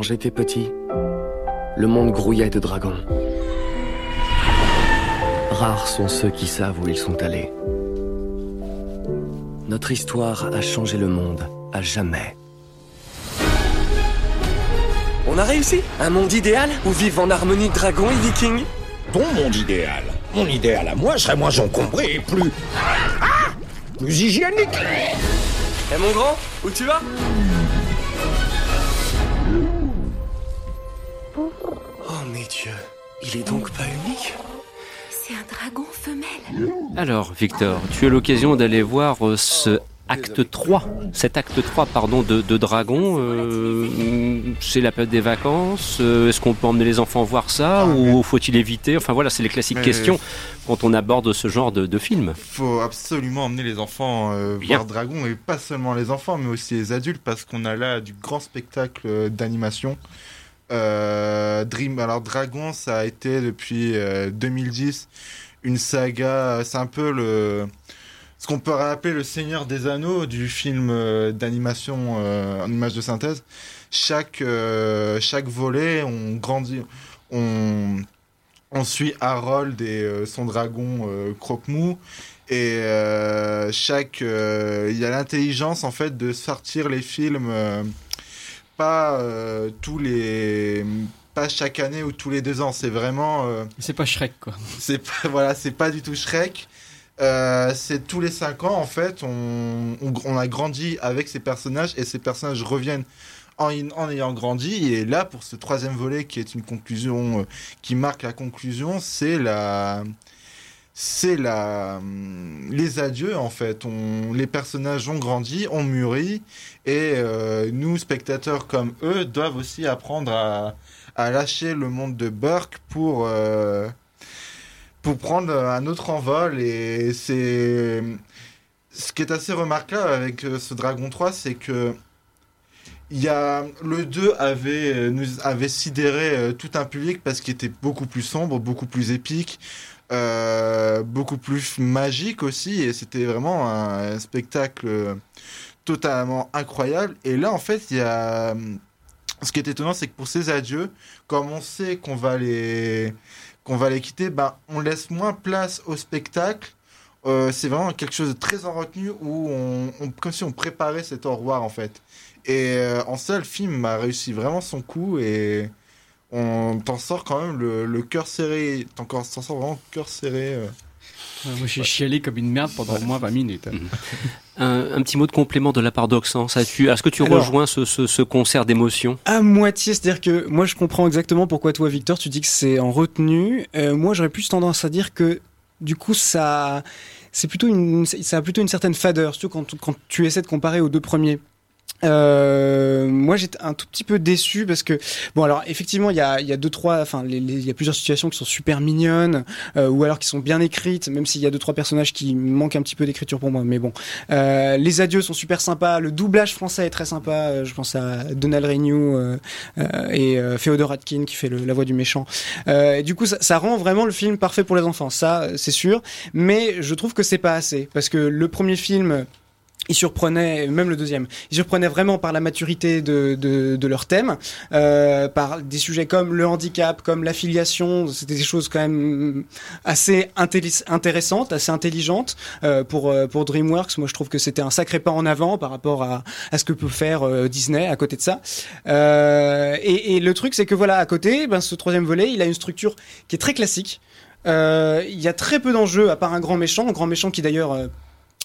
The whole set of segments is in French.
Quand j'étais petit, le monde grouillait de dragons. Rares sont ceux qui savent où ils sont allés. Notre histoire a changé le monde à jamais. On a réussi? Un monde idéal où vivent en harmonie dragons et vikings? Ton monde idéal Mon idéal à moi serait moins encombré et plus... Ah Plus hygiénique Eh mon grand, où tu vas? Dieux, il est donc pas unique C'est un dragon femelle. Alors, Victor, tu as l'occasion d'aller voir euh, ce acte 3, cet acte 3 pardon, de, de Dragon. euh, c'est la période des vacances. euh, Est-ce qu'on peut emmener les enfants voir ça Ah, ou faut-il éviter Enfin voilà, c'est les classiques Mais- questions quand on aborde ce genre de, de film. faut absolument emmener les enfants euh, voir Dragon et pas seulement les enfants mais aussi les adultes parce qu'on a là du grand spectacle d'animation. Euh, Dream, alors Dragon, ça a été depuis euh, 2010 une saga. C'est un peu le ce qu'on peut appeler le Seigneur des Anneaux du film euh, d'animation euh, en image de synthèse. Chaque euh, chaque volet, on grandit, on on suit Harold et euh, son dragon euh, Croque-Mou. Et euh, chaque, euh, il y a l'intelligence en fait de sortir les films euh, pas euh, tous les, pas chaque année ou tous les deux ans. C'est vraiment, euh, C'est pas Shrek, quoi. c'est pas, voilà, c'est pas du tout Shrek. Euh, c'est tous les cinq ans en fait, on, on, on a grandi avec ces personnages et ces personnages reviennent en, en ayant grandi. Et là, pour ce troisième volet qui est une conclusion, euh, qui marque la conclusion, c'est la, c'est la, hum, les adieux en fait. On, les personnages ont grandi, ont mûri, et euh, nous spectateurs comme eux doivent aussi apprendre à, à lâcher le monde de Burke pour euh, pour prendre un autre envol. Et c'est ce qui est assez remarquable avec euh, ce Dragon 3, c'est que y a le 2 avait euh, nous avait sidéré euh, tout un public parce qu'il était beaucoup plus sombre, beaucoup plus épique, euh, beaucoup plus magique aussi et c'était vraiment un, spectacle totalement incroyable. Et là en fait il y a ce qui est étonnant c'est que pour ces adieux comme on sait qu'on va les qu'on va les quitter ben on laisse moins place au spectacle. C'est vraiment quelque chose de très en retenue où on- comme si on préparait cet au revoir en fait et euh, en ça, le film a réussi vraiment son coup et on t'en sort quand même le, le cœur serré. T'en t'en sors vraiment le cœur serré. euh. Ouais, Moi, j'ai chialé comme une merde pendant au moins 20 minutes. Un, un petit mot de complément de la part d'Oxens. As-tu- Est-ce que tu Alors- rejoins ce, ce- ce concert d'émotions À moitié, c'est-à-dire que moi je comprends exactement pourquoi toi Victor tu dis que c'est en retenue. Euh, moi j'aurais plus tendance à dire que du coup ça c'est plutôt une ça a plutôt une certaine fadeur, surtout quand, quand tu essaies de comparer aux deux premiers. Euh, moi j'étais un tout petit peu déçu parce que bon alors effectivement il y a y a deux trois enfin il y a plusieurs situations qui sont super mignonnes euh, ou alors qui sont bien écrites même s'il y a deux trois personnages qui manquent un petit peu d'écriture pour moi mais bon euh, les adieux sont super sympas le doublage français est très sympa euh, je pense à Donald Renew euh, euh, et Féodor Atkin qui fait le- la voix du méchant. Et du coup, ça, ça rend vraiment le film parfait pour les enfants, ça c'est sûr. Mais je trouve que c'est pas assez parce que le premier film. Il surprenait, même le deuxième, il surprenait vraiment par la maturité de, de, de leur thème, euh, par des sujets comme le handicap, comme l'affiliation, c'était des choses quand même assez intéressantes, assez intelligentes euh, pour, euh, pour DreamWorks. Moi, je trouve que c'était un sacré pas en avant par rapport à, à ce que peut faire euh, Disney à côté de ça. Euh, et, et le truc, c'est que voilà, à côté, ben, ce troisième volet, il a une structure qui est très classique. Il y a très peu d'enjeux à part un grand méchant, un grand méchant qui d'ailleurs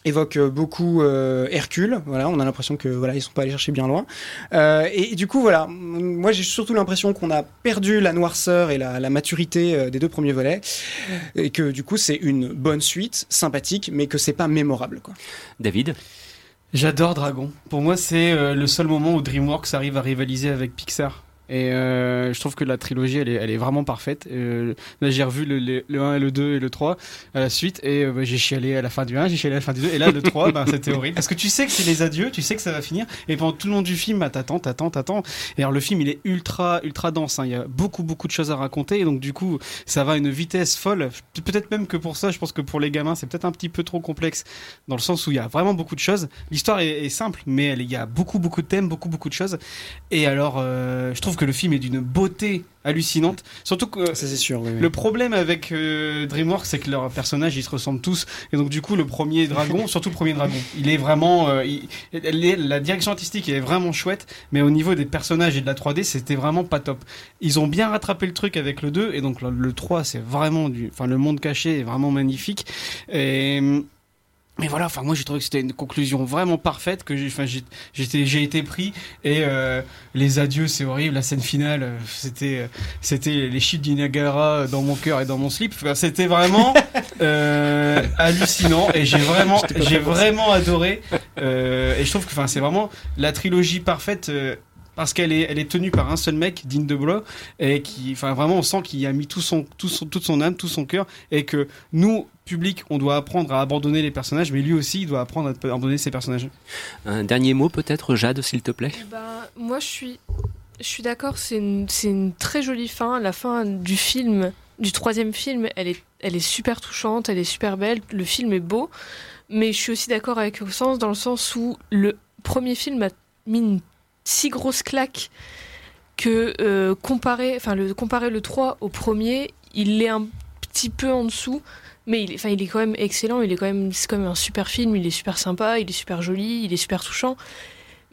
évoque euh, beaucoup euh, Hercule. Voilà, on a l'impression que voilà, ils sont pas allés chercher bien loin. Euh, et, et du coup, voilà, moi j'ai surtout l'impression qu'on a perdu la noirceur et la, la maturité euh, des deux premiers volets, et que du coup c'est une bonne suite, sympathique, mais que c'est pas mémorable. Quoi. David? J'adore Dragon. Pour moi, c'est euh, le seul moment où DreamWorks arrive à rivaliser avec Pixar. Et euh, je trouve que la trilogie, elle est, elle est vraiment parfaite. Euh, là, j'ai revu le, le, le 1 et le 2 et le 3 à la suite, et euh, bah, j'ai chialé à la fin du 1, j'ai chialé à la fin du 2, et là, le 3, ben, c'était horrible. Parce que tu sais que c'est les adieux, tu sais que ça va finir, et pendant tout le long du film, bah, t'attends, t'attends, t'attends. Et alors, le film, il est ultra, ultra dense. hein. Il y a beaucoup, beaucoup de choses à raconter, et donc, du coup, ça va à une vitesse folle. Peut-être même que pour ça, je pense que pour les gamins, c'est peut-être un petit peu trop complexe, dans le sens où il y a vraiment beaucoup de choses. L'histoire est, est simple, mais il y a beaucoup, beaucoup de thèmes, beaucoup, beaucoup de choses. Et alors, je trouve trouve que le film est d'une beauté hallucinante. Surtout que Ça, c'est sûr. oui, oui. le problème avec euh, DreamWorks, c'est que leurs personnages, ils se ressemblent tous. Et donc, du coup, le premier dragon, surtout le premier dragon, il est vraiment. euh, il- elle est- la direction artistique est vraiment chouette, mais au niveau des personnages et de la 3D, c'était vraiment pas top. Ils ont bien rattrapé le truc avec le 2, et donc le, le 3, c'est vraiment du. Enfin, le monde caché est vraiment magnifique. Et. Mais voilà, enfin moi j'ai trouvé que c'était une conclusion vraiment parfaite que j'ai, enfin j'ai, j'étais, j'ai été pris et euh, les adieux c'est horrible, la scène finale euh, c'était, euh, c'était les chutes du Niagara dans mon cœur et dans mon slip, Enfin, c'était vraiment euh, hallucinant et j'ai vraiment, j'ai vraiment adoré euh, et je trouve que enfin c'est vraiment la trilogie parfaite. Parce qu'elle est, elle est tenue par un seul mec, Dean DeBlois, et qui, enfin, vraiment, on sent qu'il a mis tout son, tout son, toute son âme, tout son cœur, et que nous, public, on doit apprendre à abandonner les personnages, mais lui aussi, il doit apprendre à abandonner ses personnages. Un dernier mot peut-être, Jade, s'il te plaît? Ben, moi, je suis, je suis d'accord. C'est une, c'est une très jolie fin. La fin du film, du troisième film, elle est, elle est super touchante, elle est super belle. Le film est beau, mais je suis aussi d'accord avec au sens dans le sens où le premier film a mis une si grosse claque que euh, comparer, le comparer le 3 au premier, il est un petit peu en dessous. Mais il est, enfin, il est quand même excellent, il est quand même, c'est quand même un super film, il est super sympa, il est super joli, il est super touchant.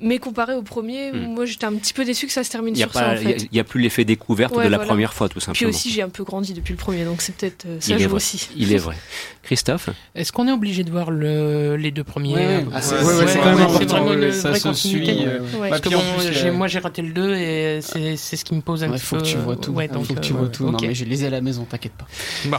Mais comparé au premier, Hmm. moi j'étais un petit peu déçu que ça se termine Il n'y a, sur ça pas- en il y a- fait. il y a plus l'effet découverte Ouais, de la voilà. première fois, tout Puis simplement. aussi j'ai un peu grandi depuis le premier, donc c'est peut-être euh, ça Il est joue vrai. aussi. Il est vrai. Christophe Est-ce qu'on est obligé de voir le, les deux premiers Ouais, Ah, c'est- ouais, vraiment une Ça vraie se continuité. suit, euh, Ouais. Parce que puis en bon, plus, j'ai- euh, moi j'ai raté le 2 et c'est ce qui me pose un Ouais, petit faut peu. que tu vois tout. Ouais, donc, faut que tu vois tout. ok. Non, mais je les ai à la maison, t'inquiète pas. Bon.